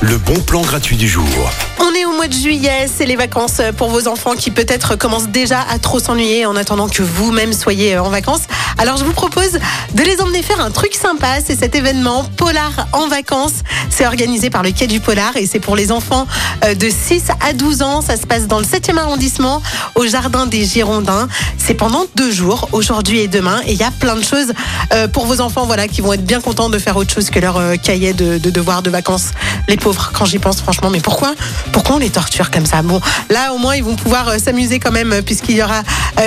Le bon plan gratuit du jour. On est au mois de juillet, c'est les vacances pour vos enfants qui peut-être commencent déjà à trop s'ennuyer en attendant que vous-même soyez en vacances. Alors je vous propose de les emmener faire un truc sympa, c'est cet événement Polar en vacances. C'est organisé par le Quai du Polar et c'est pour les enfants euh, de 6 à 12 ans. Ça se passe dans le 7e arrondissement au Jardin des Girondins. C'est pendant deux jours, aujourd'hui et demain. Et il y a plein de choses euh, pour vos enfants voilà, qui vont être bien contents de faire autre chose que leur euh, cahier de, de devoirs de vacances. Les pauvres, quand j'y pense franchement. Mais pourquoi? Pourquoi on les torture comme ça? Bon, là au moins ils vont pouvoir s'amuser quand même puisqu'il y aura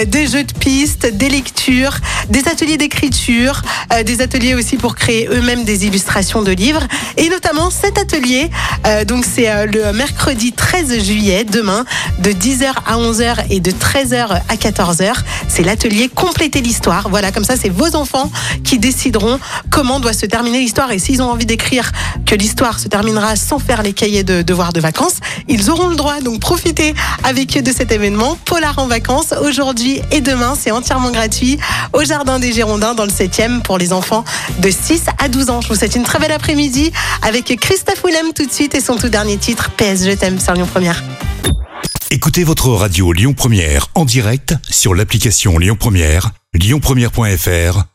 des jeux de pistes, des lectures, des ateliers d'écriture, euh, des ateliers aussi pour créer eux-mêmes des illustrations de livres, et notamment cet atelier. Euh, donc c'est euh, le mercredi 13 juillet, demain, de 10h à 11h et de 13h à 14h. C'est l'atelier compléter l'histoire. Voilà, comme ça c'est vos enfants qui décideront comment doit se terminer l'histoire et s'ils ont envie d'écrire que l'histoire se terminera sans faire les cahiers de devoirs de vacances, ils auront le droit. Donc profitez avec eux de cet événement Polar en vacances aujourd'hui et demain. C'est entièrement gratuit au jardin des Girondins dans le 7e pour les enfants de 6 à 12 ans. Je vous souhaite une très belle après-midi avec Christophe Willem tout de suite et son tout dernier titre PS Je t'aime sur Lyon Première. Écoutez votre radio Lyon Première en direct sur l'application Lyon Première, lyonpremière.fr